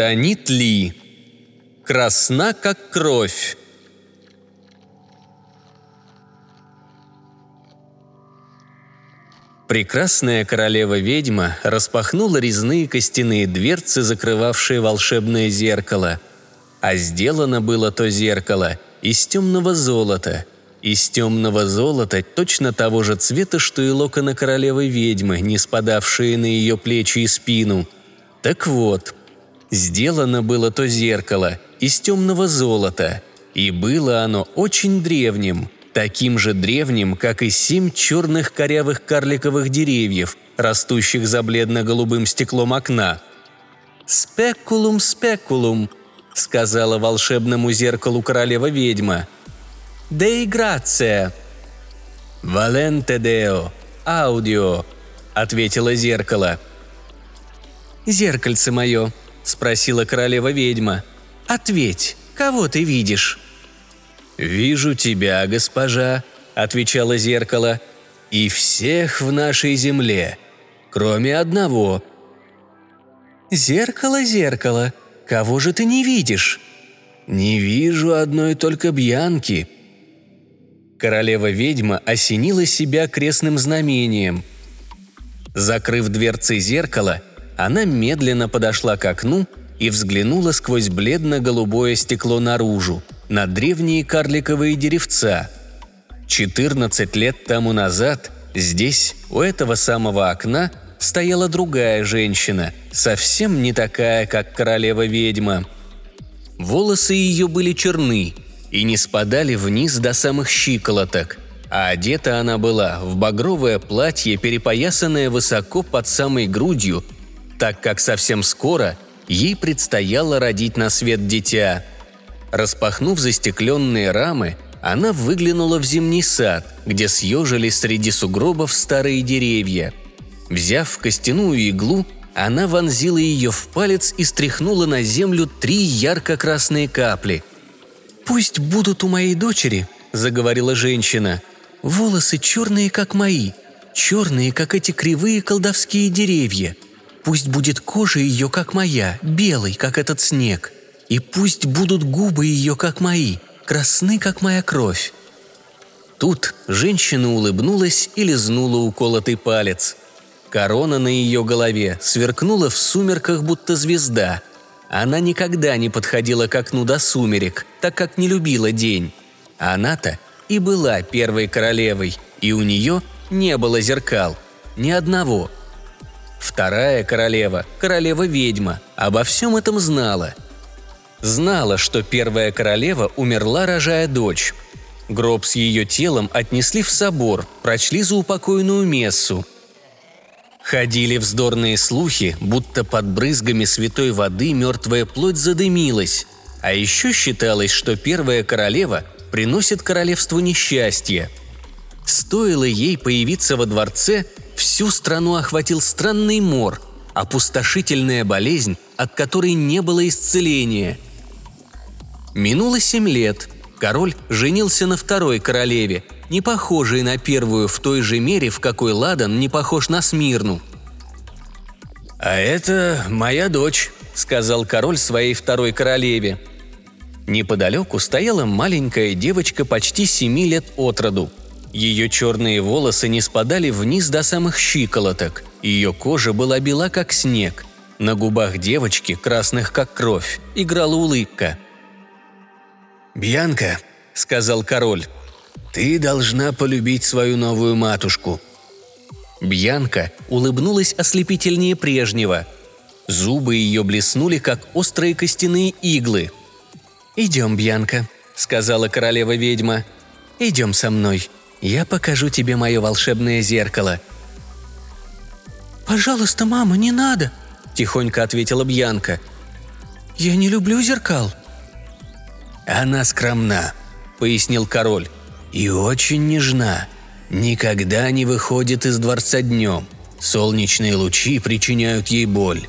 Танит Ли. Красна, как кровь. Прекрасная королева-ведьма распахнула резные костяные дверцы, закрывавшие волшебное зеркало. А сделано было то зеркало из темного золота. Из темного золота точно того же цвета, что и локоны королевы-ведьмы, не спадавшие на ее плечи и спину. Так вот, сделано было то зеркало из темного золота, и было оно очень древним – таким же древним, как и семь черных корявых карликовых деревьев, растущих за бледно-голубым стеклом окна. «Спекулум, спекулум», — сказала волшебному зеркалу королева-ведьма. «Дей грация». «Валенте део, аудио», — ответило зеркало. «Зеркальце мое», — спросила королева-ведьма. «Ответь, кого ты видишь?» «Вижу тебя, госпожа», — отвечало зеркало, — «и всех в нашей земле, кроме одного». «Зеркало, зеркало, кого же ты не видишь?» «Не вижу одной только Бьянки». Королева-ведьма осенила себя крестным знамением. Закрыв дверцы зеркала, она медленно подошла к окну и взглянула сквозь бледно-голубое стекло наружу – на древние карликовые деревца. 14 лет тому назад здесь, у этого самого окна, стояла другая женщина, совсем не такая, как королева-ведьма. Волосы ее были черны и не спадали вниз до самых щиколоток, а одета она была в багровое платье, перепоясанное высоко под самой грудью, так как совсем скоро ей предстояло родить на свет дитя – Распахнув застекленные рамы, она выглянула в зимний сад, где съежились среди сугробов старые деревья. Взяв костяную иглу, она вонзила ее в палец и стряхнула на землю три ярко-красные капли. «Пусть будут у моей дочери», — заговорила женщина, — «волосы черные, как мои, черные, как эти кривые колдовские деревья. Пусть будет кожа ее, как моя, белой, как этот снег и пусть будут губы ее, как мои, красны, как моя кровь». Тут женщина улыбнулась и лизнула уколотый палец. Корона на ее голове сверкнула в сумерках, будто звезда. Она никогда не подходила к окну до сумерек, так как не любила день. Она-то и была первой королевой, и у нее не было зеркал. Ни одного. Вторая королева, королева-ведьма, обо всем этом знала – Знала, что первая королева умерла, рожая дочь. Гроб с ее телом отнесли в собор, прочли за упокойную мессу. Ходили вздорные слухи, будто под брызгами святой воды мертвая плоть задымилась. А еще считалось, что первая королева приносит королевству несчастье. Стоило ей появиться во дворце, всю страну охватил странный мор, опустошительная болезнь, от которой не было исцеления – Минуло семь лет. Король женился на второй королеве, не похожей на первую в той же мере, в какой Ладан не похож на Смирну. «А это моя дочь», — сказал король своей второй королеве. Неподалеку стояла маленькая девочка почти семи лет от роду. Ее черные волосы не спадали вниз до самых щиколоток, ее кожа была бела, как снег. На губах девочки, красных как кровь, играла улыбка — «Бьянка», — сказал король, — «ты должна полюбить свою новую матушку». Бьянка улыбнулась ослепительнее прежнего. Зубы ее блеснули, как острые костяные иглы. «Идем, Бьянка», — сказала королева-ведьма. «Идем со мной. Я покажу тебе мое волшебное зеркало». «Пожалуйста, мама, не надо», — тихонько ответила Бьянка. «Я не люблю зеркал». «Она скромна», — пояснил король, — «и очень нежна. Никогда не выходит из дворца днем. Солнечные лучи причиняют ей боль».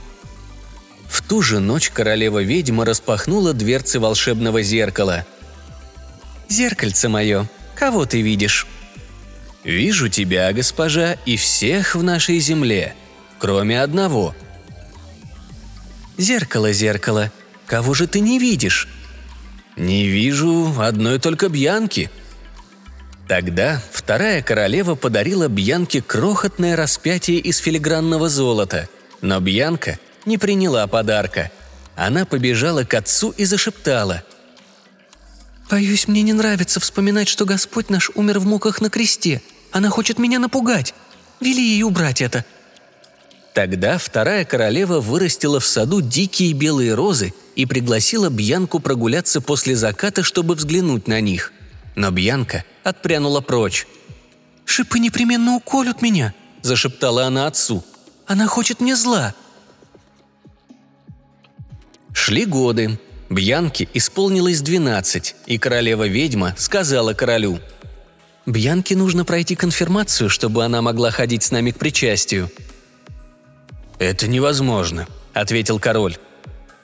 В ту же ночь королева-ведьма распахнула дверцы волшебного зеркала. «Зеркальце мое, кого ты видишь?» «Вижу тебя, госпожа, и всех в нашей земле, кроме одного». «Зеркало, зеркало, кого же ты не видишь?» «Не вижу одной только Бьянки». Тогда вторая королева подарила Бьянке крохотное распятие из филигранного золота, но Бьянка не приняла подарка. Она побежала к отцу и зашептала. «Боюсь, мне не нравится вспоминать, что Господь наш умер в муках на кресте. Она хочет меня напугать. Вели ей убрать это». Тогда вторая королева вырастила в саду дикие белые розы и пригласила Бьянку прогуляться после заката, чтобы взглянуть на них. Но Бьянка отпрянула прочь. «Шипы непременно уколют меня», – зашептала она отцу. «Она хочет мне зла». Шли годы. Бьянке исполнилось двенадцать, и королева-ведьма сказала королю. «Бьянке нужно пройти конфирмацию, чтобы она могла ходить с нами к причастию». «Это невозможно», — ответил король.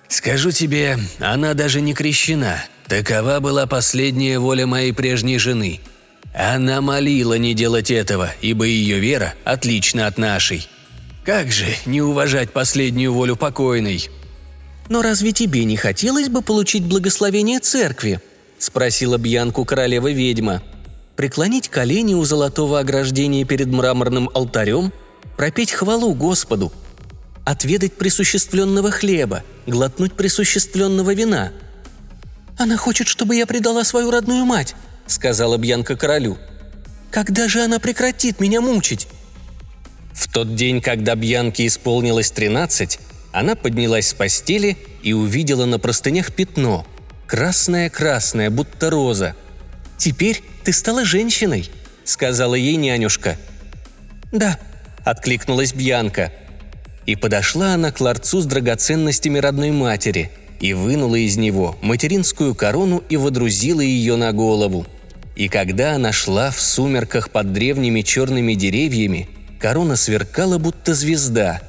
«Скажу тебе, она даже не крещена. Такова была последняя воля моей прежней жены. Она молила не делать этого, ибо ее вера отлична от нашей. Как же не уважать последнюю волю покойной?» «Но разве тебе не хотелось бы получить благословение церкви?» – спросила Бьянку королева-ведьма. «Преклонить колени у золотого ограждения перед мраморным алтарем, пропеть хвалу Господу, отведать присуществленного хлеба, глотнуть присуществленного вина». «Она хочет, чтобы я предала свою родную мать», – сказала Бьянка королю. «Когда же она прекратит меня мучить?» В тот день, когда Бьянке исполнилось тринадцать, она поднялась с постели и увидела на простынях пятно. Красное-красное, будто роза. «Теперь ты стала женщиной», — сказала ей нянюшка. «Да», — откликнулась Бьянка. И подошла она к ларцу с драгоценностями родной матери и вынула из него материнскую корону и водрузила ее на голову. И когда она шла в сумерках под древними черными деревьями, корона сверкала, будто звезда —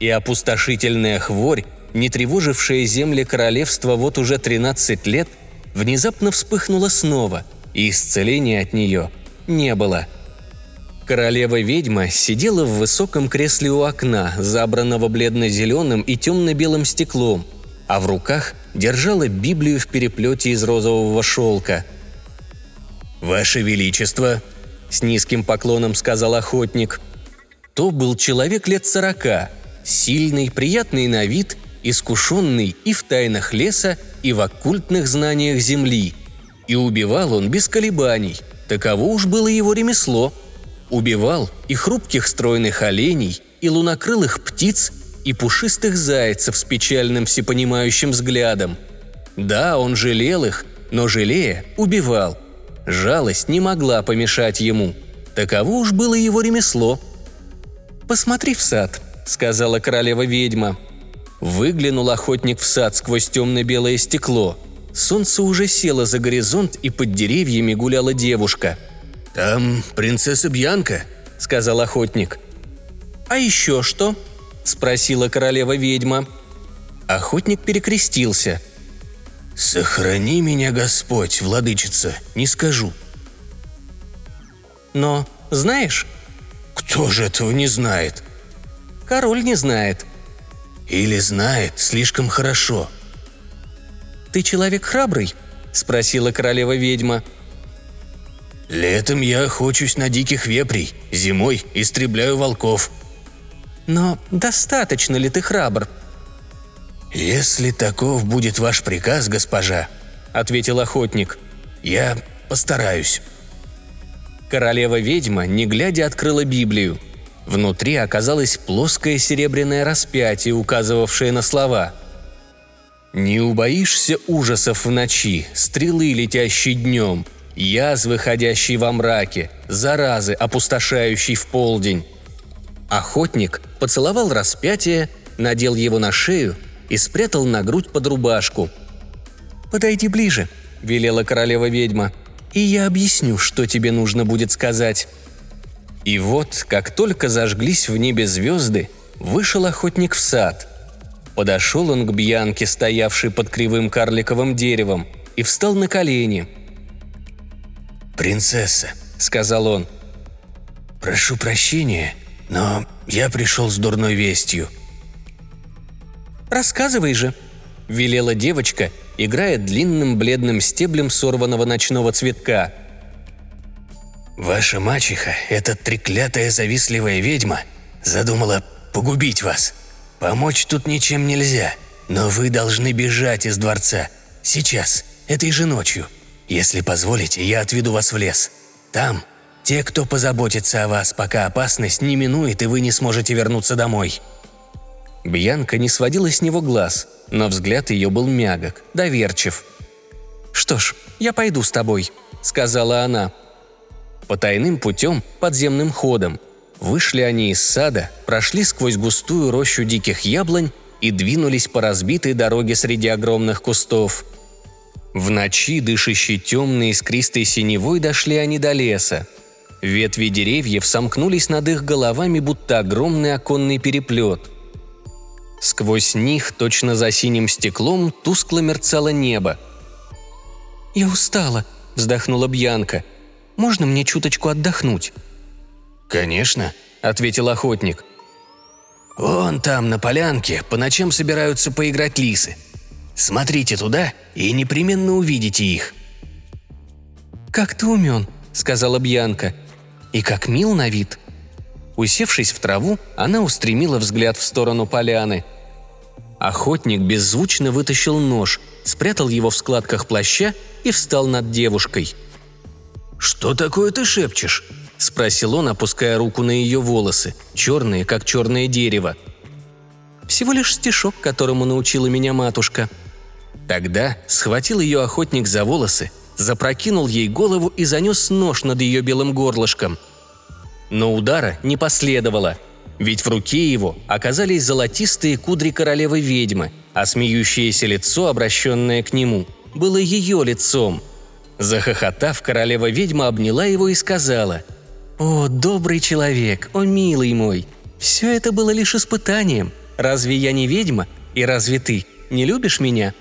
и опустошительная хворь, не тревожившая земли королевства вот уже 13 лет, внезапно вспыхнула снова, и исцеления от нее не было. Королева-ведьма сидела в высоком кресле у окна, забранного бледно-зеленым и темно-белым стеклом, а в руках держала Библию в переплете из розового шелка. «Ваше Величество!» – с низким поклоном сказал охотник. То был человек лет сорока, Сильный, приятный на вид, искушенный и в тайнах леса, и в оккультных знаниях земли. И убивал он без колебаний. Таково уж было его ремесло. Убивал и хрупких стройных оленей, и лунокрылых птиц, и пушистых зайцев с печальным всепонимающим взглядом. Да, он жалел их, но жалея, убивал. Жалость не могла помешать ему. Таково уж было его ремесло. «Посмотри в сад», сказала королева-ведьма. Выглянул охотник в сад сквозь темно-белое стекло. Солнце уже село за горизонт, и под деревьями гуляла девушка. «Там принцесса Бьянка», — сказал охотник. «А еще что?» — спросила королева-ведьма. Охотник перекрестился. «Сохрани меня, Господь, владычица, не скажу». «Но знаешь?» «Кто же этого не знает?» Король не знает». «Или знает слишком хорошо». «Ты человек храбрый?» – спросила королева-ведьма. «Летом я охочусь на диких вепрей, зимой истребляю волков». «Но достаточно ли ты храбр?» «Если таков будет ваш приказ, госпожа», — ответил охотник, — «я постараюсь». Королева-ведьма, не глядя, открыла Библию. Внутри оказалось плоское серебряное распятие, указывавшее на слова. «Не убоишься ужасов в ночи, стрелы, летящей днем, язвы, ходящей во мраке, заразы, опустошающей в полдень». Охотник поцеловал распятие, надел его на шею и спрятал на грудь под рубашку. «Подойди ближе», — велела королева-ведьма, — «и я объясню, что тебе нужно будет сказать». И вот, как только зажглись в небе звезды, вышел охотник в сад. Подошел он к Бьянке, стоявшей под кривым карликовым деревом, и встал на колени. «Принцесса», — сказал он, — «прошу прощения, но я пришел с дурной вестью». Рассказывай же», – велела девочка, играя длинным бледным стеблем сорванного ночного цветка. «Ваша мачеха, эта треклятая завистливая ведьма, задумала погубить вас. Помочь тут ничем нельзя, но вы должны бежать из дворца. Сейчас, этой же ночью. Если позволите, я отведу вас в лес. Там те, кто позаботится о вас, пока опасность не минует и вы не сможете вернуться домой». Бьянка не сводила с него глаз, но взгляд ее был мягок, доверчив. «Что ж, я пойду с тобой», — сказала она. По тайным путем, подземным ходом. Вышли они из сада, прошли сквозь густую рощу диких яблонь и двинулись по разбитой дороге среди огромных кустов. В ночи, дышащей темной искристой синевой, дошли они до леса. Ветви деревьев сомкнулись над их головами, будто огромный оконный переплет. Сквозь них, точно за синим стеклом, тускло мерцало небо. «Я устала», — вздохнула Бьянка. «Можно мне чуточку отдохнуть?» «Конечно», — ответил охотник. «Вон там, на полянке, по ночам собираются поиграть лисы. Смотрите туда и непременно увидите их». «Как ты умен», — сказала Бьянка. И как мил на вид. Усевшись в траву, она устремила взгляд в сторону поляны. Охотник беззвучно вытащил нож, спрятал его в складках плаща и встал над девушкой. «Что такое ты шепчешь?» – спросил он, опуская руку на ее волосы, черные, как черное дерево. «Всего лишь стишок, которому научила меня матушка». Тогда схватил ее охотник за волосы, запрокинул ей голову и занес нож над ее белым горлышком. Но удара не последовало, ведь в руке его оказались золотистые кудри королевы-ведьмы, а смеющееся лицо, обращенное к нему, было ее лицом. Захохотав, королева-ведьма обняла его и сказала «О, добрый человек, о, милый мой, все это было лишь испытанием. Разве я не ведьма? И разве ты не любишь меня?»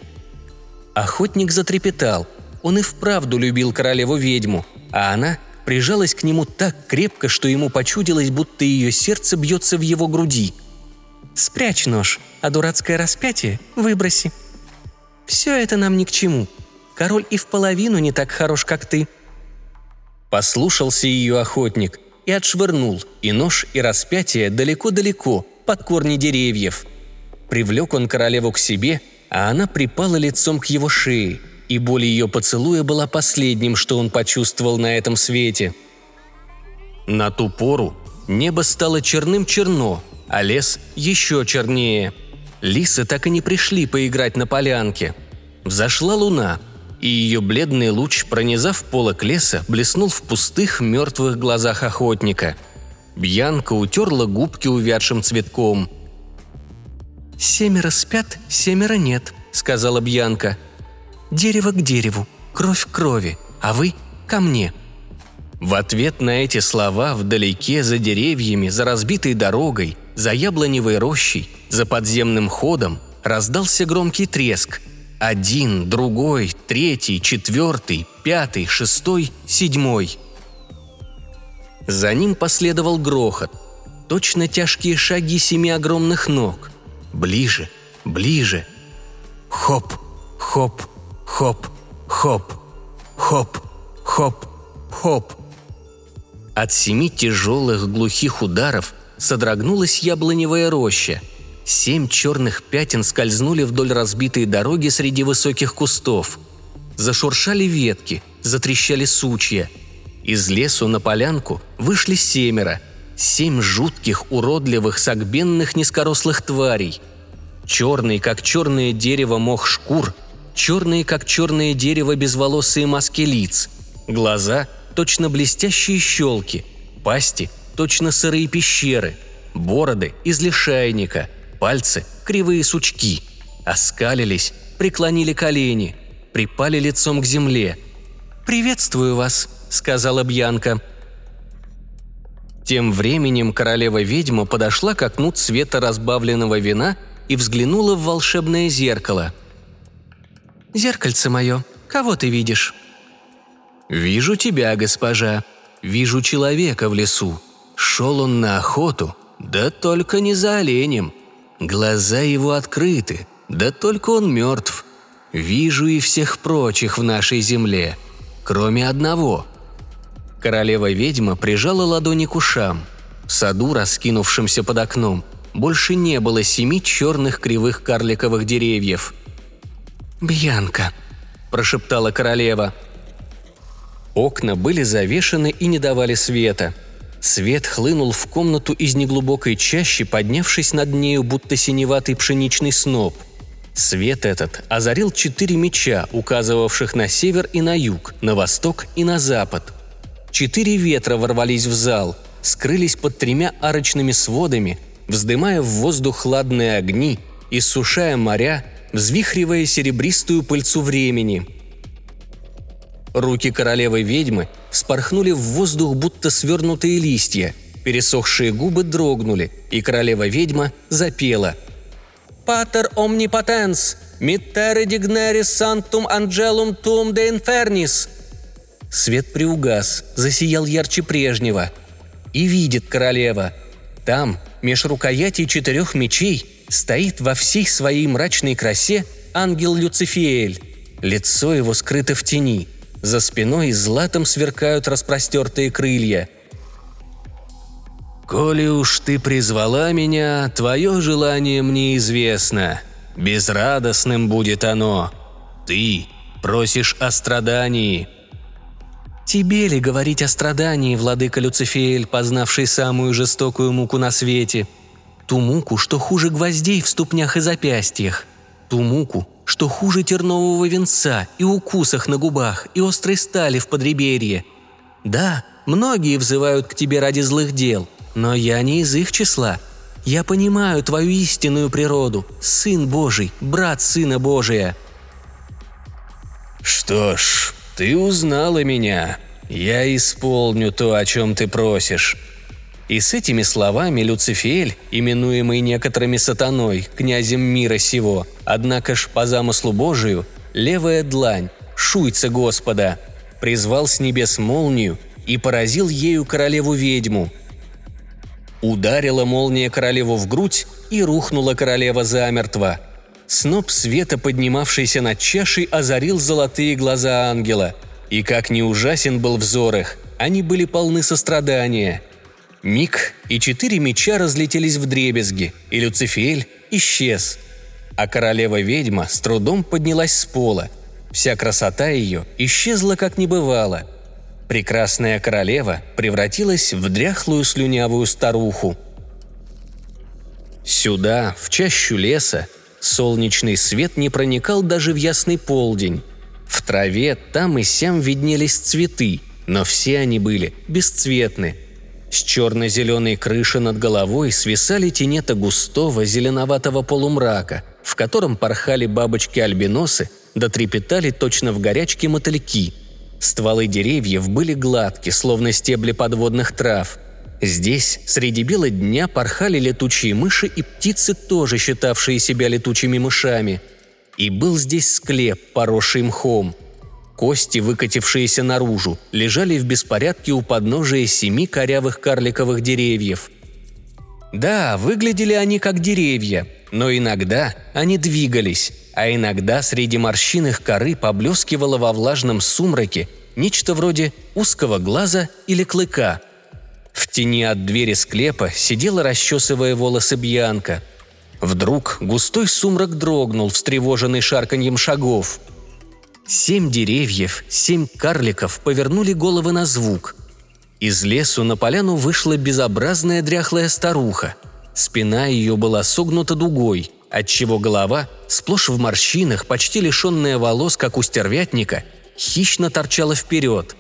Охотник затрепетал – он и вправду любил королеву-ведьму, а она прижалась к нему так крепко, что ему почудилось, будто ее сердце бьется в его груди. «Спрячь нож, а дурацкое распятие выброси. Все это нам ни к чему. Король и в половину не так хорош, как ты». Послушался ее охотник и отшвырнул и нож, и распятие далеко-далеко, под корни деревьев. Привлек он королеву к себе, а она припала лицом к его шее – и боль ее поцелуя была последним, что он почувствовал на этом свете. На ту пору небо стало черным-черно, а лес еще чернее. Лисы так и не пришли поиграть на полянке. Взошла луна, и ее бледный луч, пронизав полок леса, блеснул в пустых мертвых глазах охотника. Бьянка утерла губки увядшим цветком. «Семеро спят, семеро нет», — сказала Бьянка. Дерево к дереву, кровь к крови, а вы ко мне». В ответ на эти слова вдалеке, за деревьями, за разбитой дорогой, за яблоневой рощей, за подземным ходом раздался громкий треск. Один, другой, третий, четвертый, пятый, шестой, седьмой. За ним последовал грохот. Точно тяжкие шаги семи огромных ног. Ближе, ближе. Хоп, хоп, Хоп, хоп, хоп, хоп, хоп. От семи тяжелых глухих ударов содрогнулась яблоневая роща. Семь черных пятен скользнули вдоль разбитой дороги среди высоких кустов. Зашуршали ветки, затрещали сучья. Из лесу на полянку вышли семеро. Семь жутких, уродливых, согбенных низкорослых тварей. Черный, как черное дерево, мох шкур – черные, как черное дерево, безволосые маски лиц, глаза – точно блестящие щелки, пасти – точно сырые пещеры, бороды – из лишайника, пальцы – кривые сучки, оскалились, преклонили колени, припали лицом к земле. «Приветствую вас», – сказала Бьянка. Тем временем королева-ведьма подошла к окну цвета разбавленного вина и взглянула в волшебное зеркало – «Зеркальце мое, кого ты видишь?» «Вижу тебя, госпожа. Вижу человека в лесу. Шел он на охоту, да только не за оленем. Глаза его открыты, да только он мертв. Вижу и всех прочих в нашей земле, кроме одного». Королева-ведьма прижала ладони к ушам. В саду, раскинувшемся под окном, больше не было семи черных кривых карликовых деревьев. «Бьянка», – прошептала королева. Окна были завешены и не давали света. Свет хлынул в комнату из неглубокой чащи, поднявшись над нею, будто синеватый пшеничный сноп. Свет этот озарил четыре меча, указывавших на север и на юг, на восток и на запад. Четыре ветра ворвались в зал, скрылись под тремя арочными сводами, вздымая в воздух хладные огни, иссушая моря, взвихривая серебристую пыльцу времени. Руки королевы-ведьмы спорхнули в воздух, будто свернутые листья, пересохшие губы дрогнули, и королева-ведьма запела – Патер omnipotens, mittere digneris sanctum angelum tum de infernis». Свет приугас, засиял ярче прежнего. И видит королева. Там, меж рукоятей четырех мечей, стоит во всей своей мрачной красе ангел Люцифиэль. Лицо его скрыто в тени. За спиной златом сверкают распростертые крылья – «Коли уж ты призвала меня, твое желание мне известно. Безрадостным будет оно. Ты просишь о страдании». «Тебе ли говорить о страдании, владыка Люцифеэль, познавший самую жестокую муку на свете? Ту муку, что хуже гвоздей в ступнях и запястьях. Ту муку, что хуже тернового венца и укусах на губах и острой стали в подреберье. Да, многие взывают к тебе ради злых дел – но я не из их числа. Я понимаю твою истинную природу, Сын Божий, брат Сына Божия». «Что ж, ты узнала меня. Я исполню то, о чем ты просишь». И с этими словами Люцифиэль, именуемый некоторыми сатаной, князем мира сего, однако ж по замыслу Божию, левая длань, шуйца Господа, призвал с небес молнию и поразил ею королеву-ведьму – Ударила молния королеву в грудь, и рухнула королева замертво. Сноп света, поднимавшийся над чашей, озарил золотые глаза ангела. И как не ужасен был взор их, они были полны сострадания. Миг, и четыре меча разлетелись в дребезги, и Люцифель исчез. А королева-ведьма с трудом поднялась с пола. Вся красота ее исчезла, как не бывало – прекрасная королева превратилась в дряхлую слюнявую старуху. Сюда, в чащу леса, солнечный свет не проникал даже в ясный полдень. В траве там и сям виднелись цветы, но все они были бесцветны. С черно-зеленой крыши над головой свисали тенета густого зеленоватого полумрака, в котором порхали бабочки-альбиносы, да трепетали точно в горячке мотыльки – Стволы деревьев были гладки, словно стебли подводных трав. Здесь среди бела дня порхали летучие мыши и птицы, тоже считавшие себя летучими мышами. И был здесь склеп, поросший мхом. Кости, выкатившиеся наружу, лежали в беспорядке у подножия семи корявых карликовых деревьев. Да, выглядели они как деревья, но иногда они двигались, а иногда среди морщин их коры поблескивало во влажном сумраке нечто вроде узкого глаза или клыка. В тени от двери склепа сидела, расчесывая волосы Бьянка. Вдруг густой сумрак дрогнул, встревоженный шарканьем шагов. Семь деревьев, семь карликов повернули головы на звук. Из лесу на поляну вышла безобразная дряхлая старуха. Спина ее была согнута дугой – отчего голова, сплошь в морщинах, почти лишенная волос, как у стервятника, хищно торчала вперед.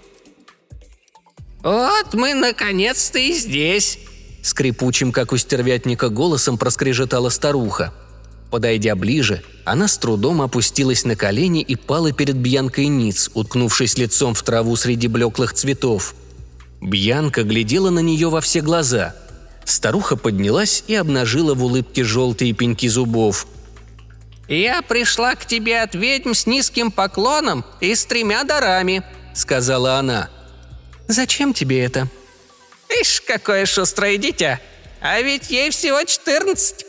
«Вот мы наконец-то и здесь!» Скрипучим, как у стервятника, голосом проскрежетала старуха. Подойдя ближе, она с трудом опустилась на колени и пала перед Бьянкой ниц, уткнувшись лицом в траву среди блеклых цветов. Бьянка глядела на нее во все глаза – Старуха поднялась и обнажила в улыбке желтые пеньки зубов. «Я пришла к тебе от ведьм с низким поклоном и с тремя дарами», — сказала она. «Зачем тебе это?» «Ишь, какое шустрое дитя! А ведь ей всего четырнадцать!»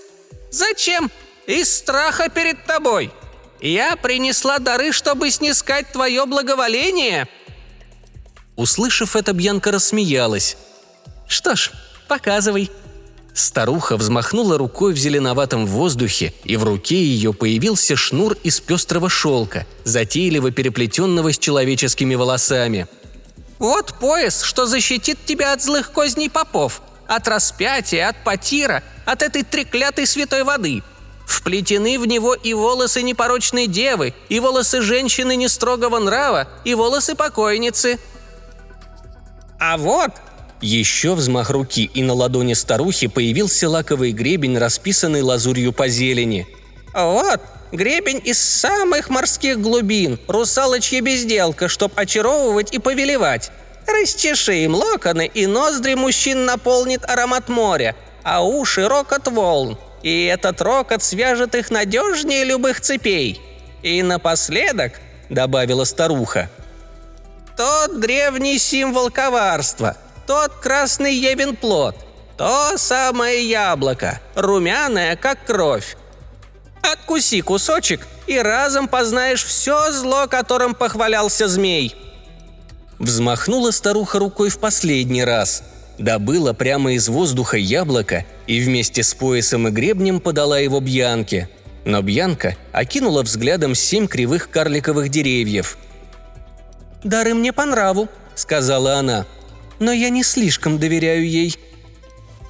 Зачем? Из страха перед тобой. Я принесла дары, чтобы снискать твое благоволение». Услышав это, Бьянка рассмеялась. «Что ж, показывай». Старуха взмахнула рукой в зеленоватом воздухе, и в руке ее появился шнур из пестрого шелка, затейливо переплетенного с человеческими волосами. «Вот пояс, что защитит тебя от злых козней попов, от распятия, от потира, от этой треклятой святой воды. Вплетены в него и волосы непорочной девы, и волосы женщины нестрогого нрава, и волосы покойницы. А вот еще взмах руки, и на ладони старухи появился лаковый гребень, расписанный лазурью по зелени. «Вот, гребень из самых морских глубин, русалочья безделка, чтоб очаровывать и повелевать. Расчеши им локоны, и ноздри мужчин наполнит аромат моря, а уши – рокот волн. И этот рокот свяжет их надежнее любых цепей. И напоследок, – добавила старуха, – тот древний символ коварства – тот красный Евин плод, то самое яблоко, румяное, как кровь. Откуси кусочек, и разом познаешь все зло, которым похвалялся змей». Взмахнула старуха рукой в последний раз, добыла прямо из воздуха яблоко и вместе с поясом и гребнем подала его Бьянке. Но Бьянка окинула взглядом семь кривых карликовых деревьев. «Дары мне по нраву», — сказала она но я не слишком доверяю ей».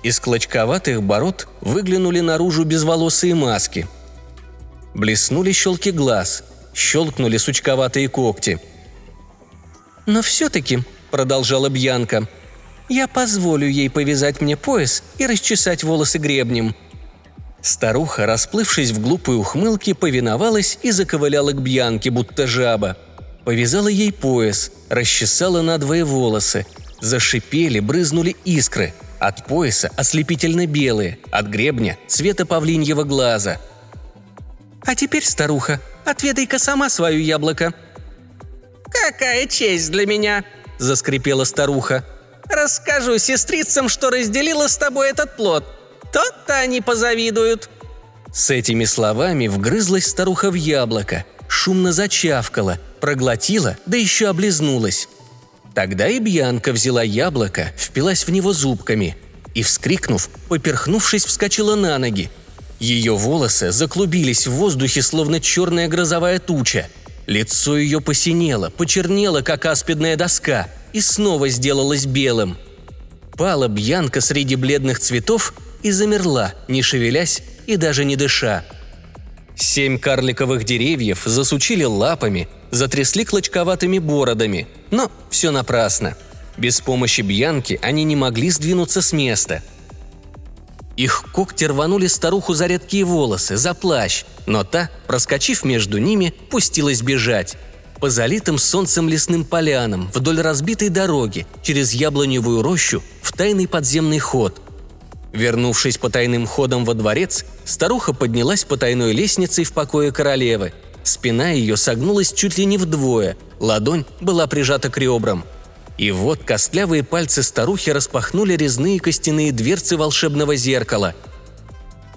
Из клочковатых бород выглянули наружу безволосые маски. Блеснули щелки глаз, щелкнули сучковатые когти. «Но все-таки», — продолжала Бьянка, — «я позволю ей повязать мне пояс и расчесать волосы гребнем». Старуха, расплывшись в глупой ухмылке, повиновалась и заковыляла к Бьянке, будто жаба. Повязала ей пояс, расчесала надвое волосы, Зашипели, брызнули искры. От пояса ослепительно белые, от гребня цвета павлиньего глаза. «А теперь, старуха, отведай-ка сама свое яблоко». «Какая честь для меня!» – заскрипела старуха. «Расскажу сестрицам, что разделила с тобой этот плод. Тот-то они позавидуют». С этими словами вгрызлась старуха в яблоко, шумно зачавкала, проглотила, да еще облизнулась. Тогда и Бьянка взяла яблоко, впилась в него зубками и, вскрикнув, поперхнувшись, вскочила на ноги. Ее волосы заклубились в воздухе, словно черная грозовая туча. Лицо ее посинело, почернело, как аспидная доска, и снова сделалось белым. Пала Бьянка среди бледных цветов и замерла, не шевелясь и даже не дыша. Семь карликовых деревьев засучили лапами, затрясли клочковатыми бородами, но все напрасно. Без помощи Бьянки они не могли сдвинуться с места. Их когти рванули старуху за редкие волосы, за плащ, но та, проскочив между ними, пустилась бежать. По залитым солнцем лесным полянам, вдоль разбитой дороги, через яблоневую рощу, в тайный подземный ход. Вернувшись по тайным ходам во дворец, старуха поднялась по тайной лестнице в покое королевы – Спина ее согнулась чуть ли не вдвое, ладонь была прижата к ребрам. И вот костлявые пальцы старухи распахнули резные костяные дверцы волшебного зеркала.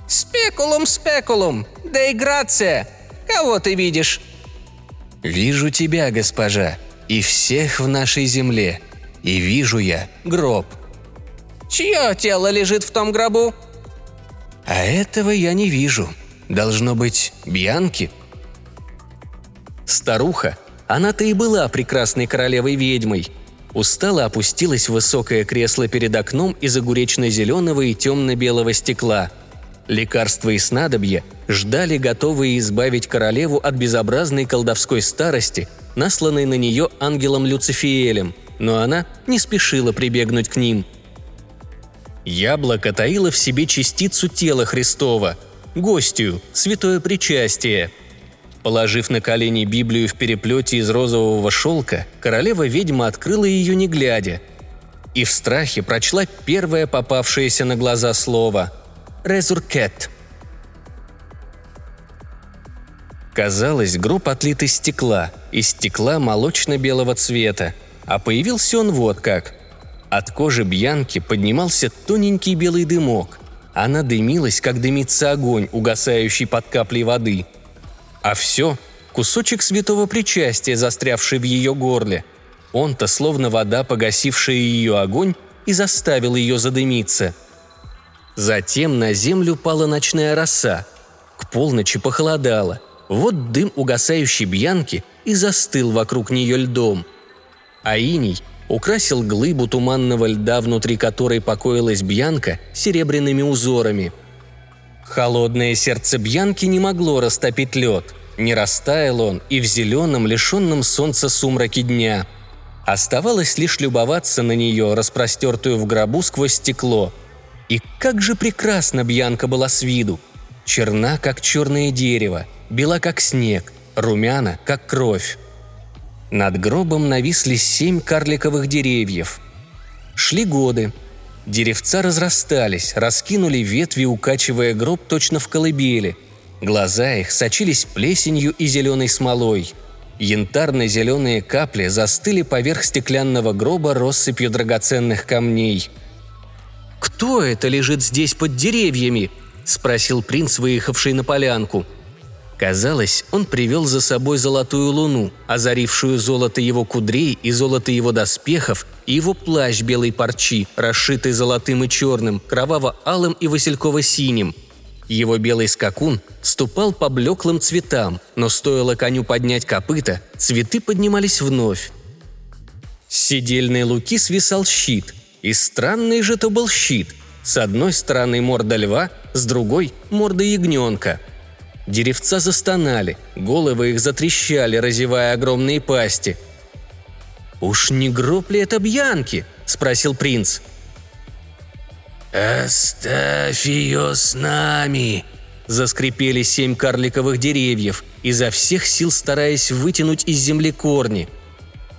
«Спекулум, спекулум! Да грация! Кого ты видишь?» «Вижу тебя, госпожа, и всех в нашей земле. И вижу я гроб». «Чье тело лежит в том гробу?» «А этого я не вижу. Должно быть, Бьянки?» Старуха, она-то и была прекрасной королевой-ведьмой. Устала опустилась в высокое кресло перед окном из огуречно-зеленого и темно-белого стекла. Лекарства и снадобья ждали, готовые избавить королеву от безобразной колдовской старости, насланной на нее ангелом Люцифиэлем, но она не спешила прибегнуть к ним. Яблоко таило в себе частицу тела Христова, гостью, святое причастие – Положив на колени Библию в переплете из розового шелка, королева-ведьма открыла ее не глядя. И в страхе прочла первое попавшееся на глаза слово «Резуркет». Казалось, гроб отлит из стекла, из стекла молочно-белого цвета, а появился он вот как. От кожи Бьянки поднимался тоненький белый дымок. Она дымилась, как дымится огонь, угасающий под каплей воды. А все – кусочек святого причастия, застрявший в ее горле. Он-то, словно вода, погасившая ее огонь, и заставил ее задымиться. Затем на землю пала ночная роса. К полночи похолодало. Вот дым угасающей бьянки и застыл вокруг нее льдом. А иней украсил глыбу туманного льда, внутри которой покоилась Бьянка серебряными узорами. Холодное сердце Бьянки не могло растопить лед. Не растаял он и в зеленом, лишенном солнца сумраке дня. Оставалось лишь любоваться на нее, распростертую в гробу сквозь стекло. И как же прекрасна Бьянка была с виду! Черна, как черное дерево, бела, как снег, румяна, как кровь. Над гробом нависли семь карликовых деревьев. Шли годы. Деревца разрастались, раскинули ветви, укачивая гроб точно в колыбели. Глаза их сочились плесенью и зеленой смолой. Янтарно-зеленые капли застыли поверх стеклянного гроба россыпью драгоценных камней. «Кто это лежит здесь под деревьями?» – спросил принц, выехавший на полянку – Казалось, он привел за собой золотую луну, озарившую золото его кудрей и золото его доспехов, и его плащ белой парчи, расшитый золотым и черным, кроваво-алым и васильково-синим. Его белый скакун ступал по блеклым цветам, но стоило коню поднять копыта, цветы поднимались вновь. С седельной луки свисал щит, и странный же то был щит. С одной стороны морда льва, с другой – морда ягненка – Деревца застонали, головы их затрещали, разевая огромные пасти. «Уж не гроб ли это Бьянки?» – спросил принц. «Оставь ее с нами!» – заскрипели семь карликовых деревьев, изо всех сил стараясь вытянуть из земли корни.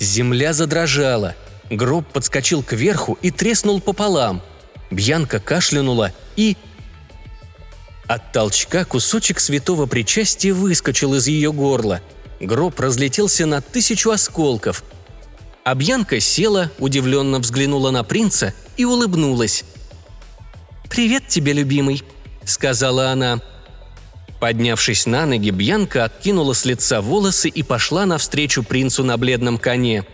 Земля задрожала, гроб подскочил кверху и треснул пополам. Бьянка кашлянула и от толчка кусочек святого причастия выскочил из ее горла. Гроб разлетелся на тысячу осколков. Обьянка села, удивленно взглянула на принца и улыбнулась. «Привет тебе, любимый», — сказала она. Поднявшись на ноги, Бьянка откинула с лица волосы и пошла навстречу принцу на бледном коне.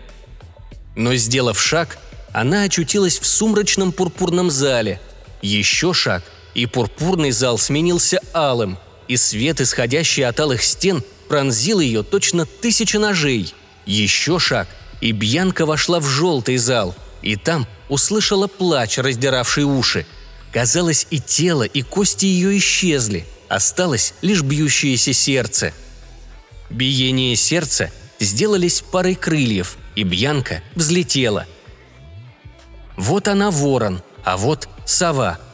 Но, сделав шаг, она очутилась в сумрачном пурпурном зале. Еще шаг — и пурпурный зал сменился алым, и свет, исходящий от алых стен, пронзил ее точно тысяча ножей. Еще шаг, и Бьянка вошла в желтый зал, и там услышала плач, раздиравший уши. Казалось, и тело, и кости ее исчезли, осталось лишь бьющееся сердце. Биение сердца сделались парой крыльев, и Бьянка взлетела. Вот она ворон, а вот сова –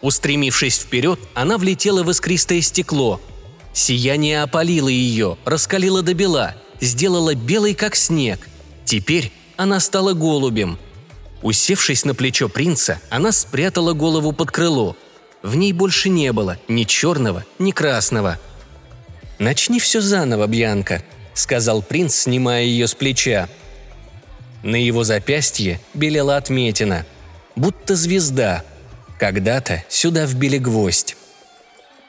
Устремившись вперед, она влетела в искристое стекло. Сияние опалило ее, раскалило до бела, сделало белой, как снег. Теперь она стала голубем. Усевшись на плечо принца, она спрятала голову под крыло. В ней больше не было ни черного, ни красного. «Начни все заново, Бьянка», — сказал принц, снимая ее с плеча. На его запястье белела отметина, будто звезда, когда-то сюда вбили гвоздь.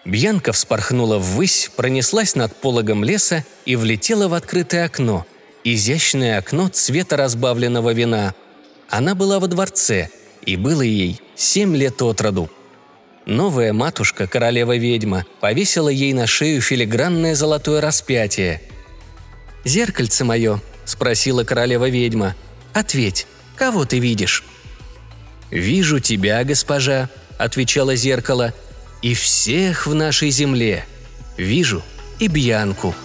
Бьянка вспорхнула ввысь, пронеслась над пологом леса и влетела в открытое окно. Изящное окно цвета разбавленного вина. Она была во дворце, и было ей семь лет от роду. Новая матушка, королева-ведьма, повесила ей на шею филигранное золотое распятие. «Зеркальце мое», — спросила королева-ведьма, — «ответь, кого ты видишь?» «Вижу тебя, госпожа», — отвечало зеркало, — «и всех в нашей земле. Вижу и Бьянку».